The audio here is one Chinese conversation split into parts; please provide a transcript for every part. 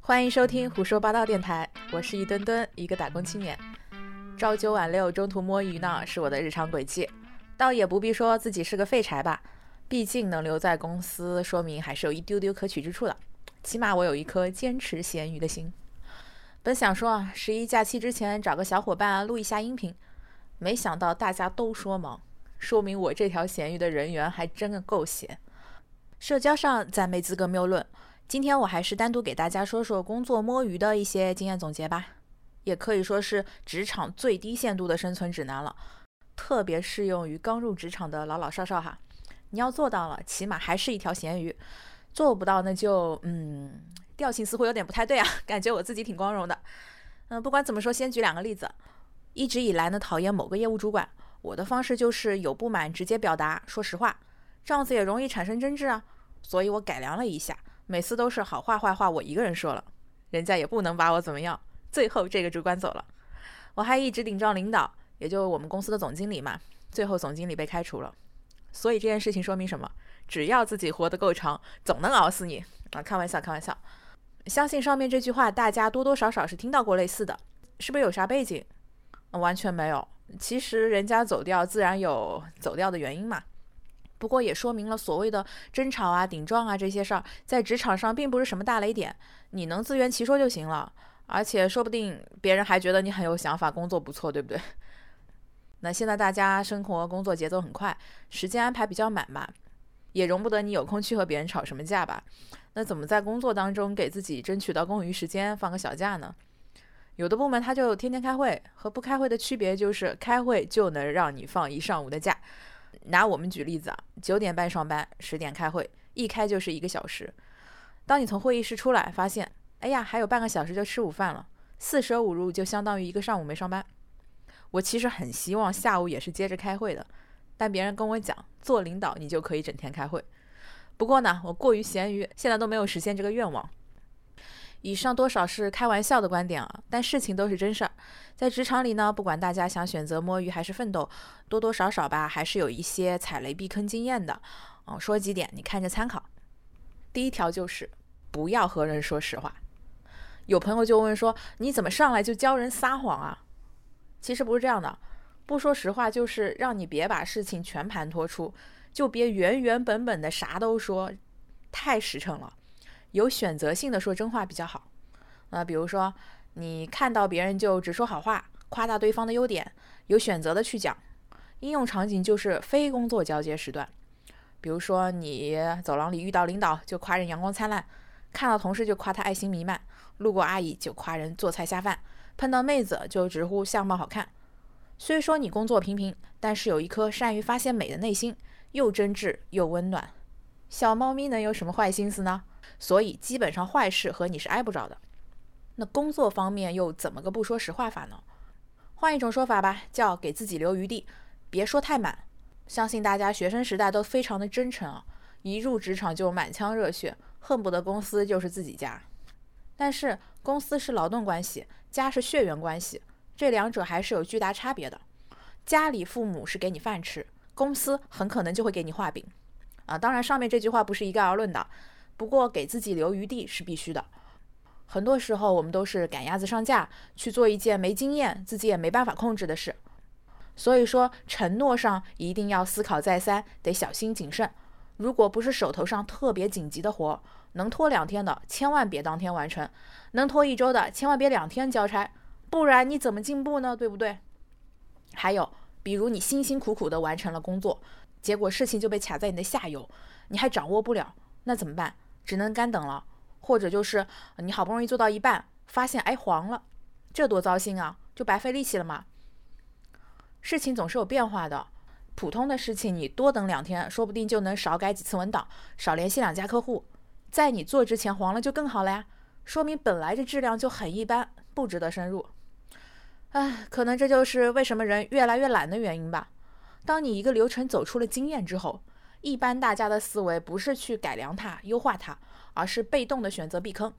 欢迎收听胡说八道电台，我是一墩墩，一个打工青年。朝九晚六，中途摸鱼呢，是我的日常轨迹。倒也不必说自己是个废柴吧，毕竟能留在公司，说明还是有一丢丢可取之处的。起码我有一颗坚持咸鱼的心。本想说十一假期之前找个小伙伴录一下音频，没想到大家都说忙，说明我这条咸鱼的人缘还真的够咸。社交上咱没资格谬论，今天我还是单独给大家说说工作摸鱼的一些经验总结吧，也可以说是职场最低限度的生存指南了，特别适用于刚入职场的老老少少哈。你要做到了，起码还是一条咸鱼。做不到那就嗯，调性似乎有点不太对啊，感觉我自己挺光荣的。嗯，不管怎么说，先举两个例子。一直以来呢，讨厌某个业务主管，我的方式就是有不满直接表达，说实话，这样子也容易产生争执啊。所以我改良了一下，每次都是好话坏话我一个人说了，人家也不能把我怎么样。最后这个主管走了，我还一直顶撞领导，也就我们公司的总经理嘛。最后总经理被开除了。所以这件事情说明什么？只要自己活得够长，总能熬死你啊！开玩笑，开玩笑。相信上面这句话，大家多多少少是听到过类似的，是不是有啥背景？完全没有。其实人家走掉，自然有走掉的原因嘛。不过也说明了所谓的争吵啊、顶撞啊这些事儿，在职场上并不是什么大雷点，你能自圆其说就行了。而且说不定别人还觉得你很有想法，工作不错，对不对？那现在大家生活工作节奏很快，时间安排比较满嘛，也容不得你有空去和别人吵什么架吧？那怎么在工作当中给自己争取到空余时间放个小假呢？有的部门他就天天开会，和不开会的区别就是开会就能让你放一上午的假。拿我们举例子啊，九点半上班，十点开会，一开就是一个小时。当你从会议室出来，发现，哎呀，还有半个小时就吃午饭了，四舍五入就相当于一个上午没上班。我其实很希望下午也是接着开会的，但别人跟我讲，做领导你就可以整天开会。不过呢，我过于咸鱼，现在都没有实现这个愿望。以上多少是开玩笑的观点啊，但事情都是真事儿。在职场里呢，不管大家想选择摸鱼还是奋斗，多多少少吧，还是有一些踩雷避坑经验的。嗯，说几点，你看着参考。第一条就是不要和人说实话。有朋友就问说，你怎么上来就教人撒谎啊？其实不是这样的，不说实话就是让你别把事情全盘托出，就别原原本本的啥都说，太实诚了。有选择性的说真话比较好。那比如说，你看到别人就只说好话，夸大对方的优点，有选择的去讲。应用场景就是非工作交接时段，比如说你走廊里遇到领导就夸人阳光灿烂，看到同事就夸他爱心弥漫，路过阿姨就夸人做菜下饭。碰到妹子就直呼相貌好看，虽说你工作平平，但是有一颗善于发现美的内心，又真挚又温暖。小猫咪能有什么坏心思呢？所以基本上坏事和你是挨不着的。那工作方面又怎么个不说实话法呢？换一种说法吧，叫给自己留余地，别说太满。相信大家学生时代都非常的真诚啊，一入职场就满腔热血，恨不得公司就是自己家。但是公司是劳动关系。家是血缘关系，这两者还是有巨大差别的。家里父母是给你饭吃，公司很可能就会给你画饼。啊，当然上面这句话不是一概而论的，不过给自己留余地是必须的。很多时候我们都是赶鸭子上架去做一件没经验、自己也没办法控制的事，所以说承诺上一定要思考再三，得小心谨慎。如果不是手头上特别紧急的活，能拖两天的，千万别当天完成；能拖一周的，千万别两天交差，不然你怎么进步呢？对不对？还有，比如你辛辛苦苦的完成了工作，结果事情就被卡在你的下游，你还掌握不了，那怎么办？只能干等了。或者就是你好不容易做到一半，发现哎黄了，这多糟心啊，就白费力气了嘛。事情总是有变化的。普通的事情，你多等两天，说不定就能少改几次文档，少联系两家客户，在你做之前黄了就更好了呀，说明本来这质量就很一般，不值得深入。唉，可能这就是为什么人越来越懒的原因吧。当你一个流程走出了经验之后，一般大家的思维不是去改良它、优化它，而是被动的选择避坑。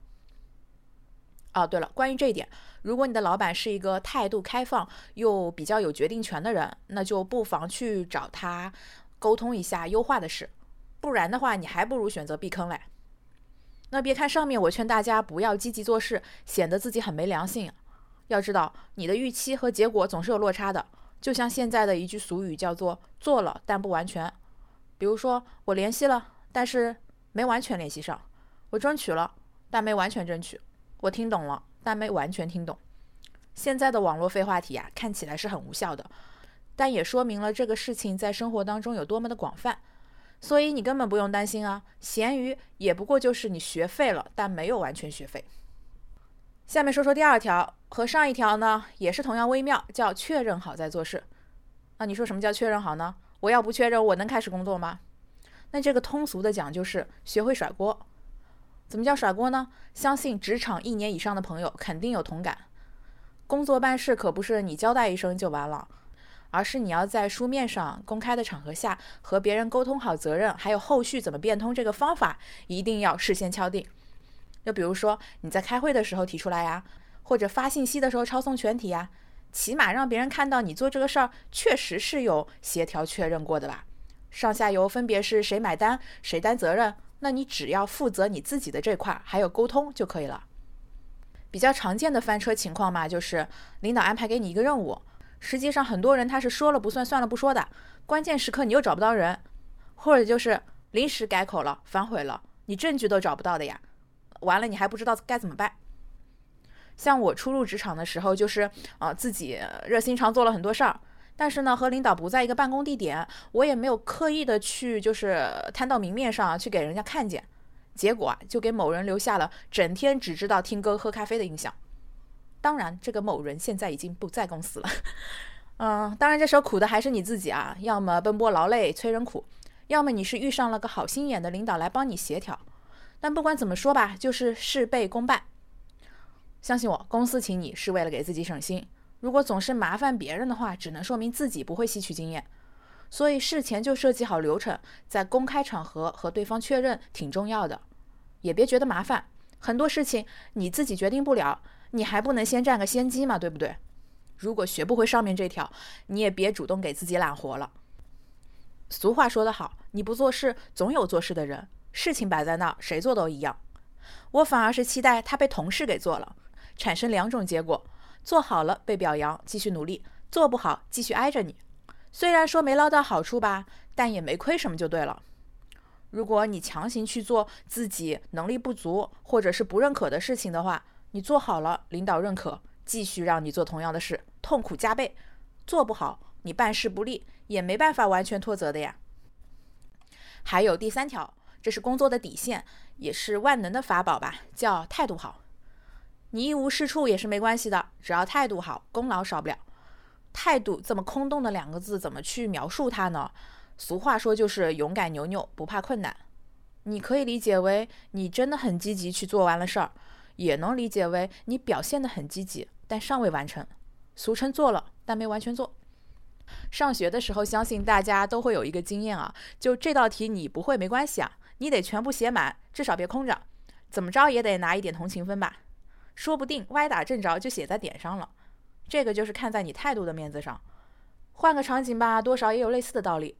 哦，对了，关于这一点，如果你的老板是一个态度开放又比较有决定权的人，那就不妨去找他沟通一下优化的事。不然的话，你还不如选择避坑嘞。那别看上面我劝大家不要积极做事，显得自己很没良心。要知道，你的预期和结果总是有落差的。就像现在的一句俗语叫做“做了但不完全”。比如说，我联系了，但是没完全联系上；我争取了，但没完全争取；我听懂了，但没完全听懂。现在的网络废话题啊，看起来是很无效的，但也说明了这个事情在生活当中有多么的广泛。所以你根本不用担心啊，咸鱼也不过就是你学废了，但没有完全学废。下面说说第二条，和上一条呢也是同样微妙，叫确认好再做事。那你说什么叫确认好呢？我要不确认，我能开始工作吗？那这个通俗的讲就是学会甩锅。怎么叫甩锅呢？相信职场一年以上的朋友肯定有同感。工作办事可不是你交代一声就完了。而是你要在书面上、公开的场合下和别人沟通好责任，还有后续怎么变通这个方法，一定要事先敲定。就比如说你在开会的时候提出来呀，或者发信息的时候抄送全体呀，起码让别人看到你做这个事儿确实是有协调确认过的吧？上下游分别是谁买单、谁担责任，那你只要负责你自己的这块，还有沟通就可以了。比较常见的翻车情况嘛，就是领导安排给你一个任务。实际上，很多人他是说了不算，算了不说的。关键时刻你又找不到人，或者就是临时改口了，反悔了，你证据都找不到的呀。完了，你还不知道该怎么办。像我初入职场的时候，就是啊自己热心肠做了很多事儿，但是呢和领导不在一个办公地点，我也没有刻意的去就是摊到明面上去给人家看见，结果啊就给某人留下了整天只知道听歌喝咖啡的印象。当然，这个某人现在已经不在公司了。嗯，当然，这时候苦的还是你自己啊，要么奔波劳累催人苦，要么你是遇上了个好心眼的领导来帮你协调。但不管怎么说吧，就是事倍功半。相信我，公司请你是为了给自己省心。如果总是麻烦别人的话，只能说明自己不会吸取经验。所以事前就设计好流程，在公开场合和对方确认挺重要的。也别觉得麻烦，很多事情你自己决定不了。你还不能先占个先机嘛，对不对？如果学不会上面这条，你也别主动给自己揽活了。俗话说得好，你不做事，总有做事的人。事情摆在那儿，谁做都一样。我反而是期待他被同事给做了，产生两种结果：做好了被表扬，继续努力；做不好，继续挨着你。虽然说没捞到好处吧，但也没亏什么，就对了。如果你强行去做自己能力不足或者是不认可的事情的话，你做好了，领导认可，继续让你做同样的事，痛苦加倍；做不好，你办事不力，也没办法完全脱责的呀。还有第三条，这是工作的底线，也是万能的法宝吧，叫态度好。你一无是处也是没关系的，只要态度好，功劳少不了。态度这么空洞的两个字，怎么去描述它呢？俗话说就是勇敢牛牛，不怕困难。你可以理解为你真的很积极去做完了事儿。也能理解为你表现得很积极，但尚未完成，俗称做了但没完全做。上学的时候，相信大家都会有一个经验啊，就这道题你不会没关系啊，你得全部写满，至少别空着，怎么着也得拿一点同情分吧，说不定歪打正着就写在点上了。这个就是看在你态度的面子上。换个场景吧，多少也有类似的道理。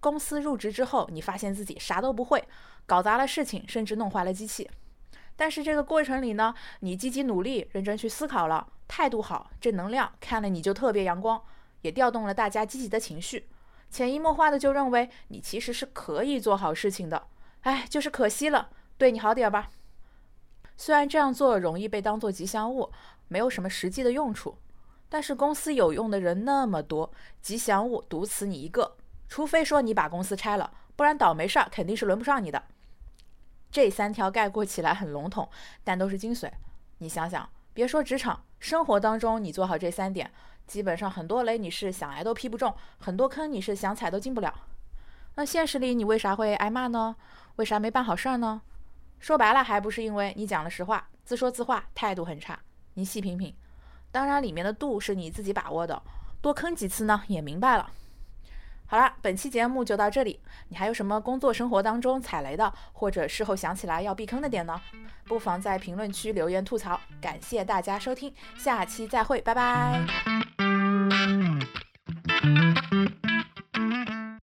公司入职之后，你发现自己啥都不会，搞砸了事情，甚至弄坏了机器。但是这个过程里呢，你积极努力、认真去思考了，态度好、正能量，看了你就特别阳光，也调动了大家积极的情绪，潜移默化的就认为你其实是可以做好事情的。哎，就是可惜了，对你好点吧。虽然这样做容易被当做吉祥物，没有什么实际的用处，但是公司有用的人那么多，吉祥物独此你一个，除非说你把公司拆了，不然倒霉事儿肯定是轮不上你的。这三条概括起来很笼统，但都是精髓。你想想，别说职场，生活当中你做好这三点，基本上很多雷你是想挨都劈不中，很多坑你是想踩都进不了。那现实里你为啥会挨骂呢？为啥没办好事儿呢？说白了，还不是因为你讲了实话，自说自话，态度很差。你细品品，当然里面的度是你自己把握的，多坑几次呢，也明白了。好了，本期节目就到这里。你还有什么工作生活当中踩雷的，或者事后想起来要避坑的点呢？不妨在评论区留言吐槽。感谢大家收听，下期再会，拜拜。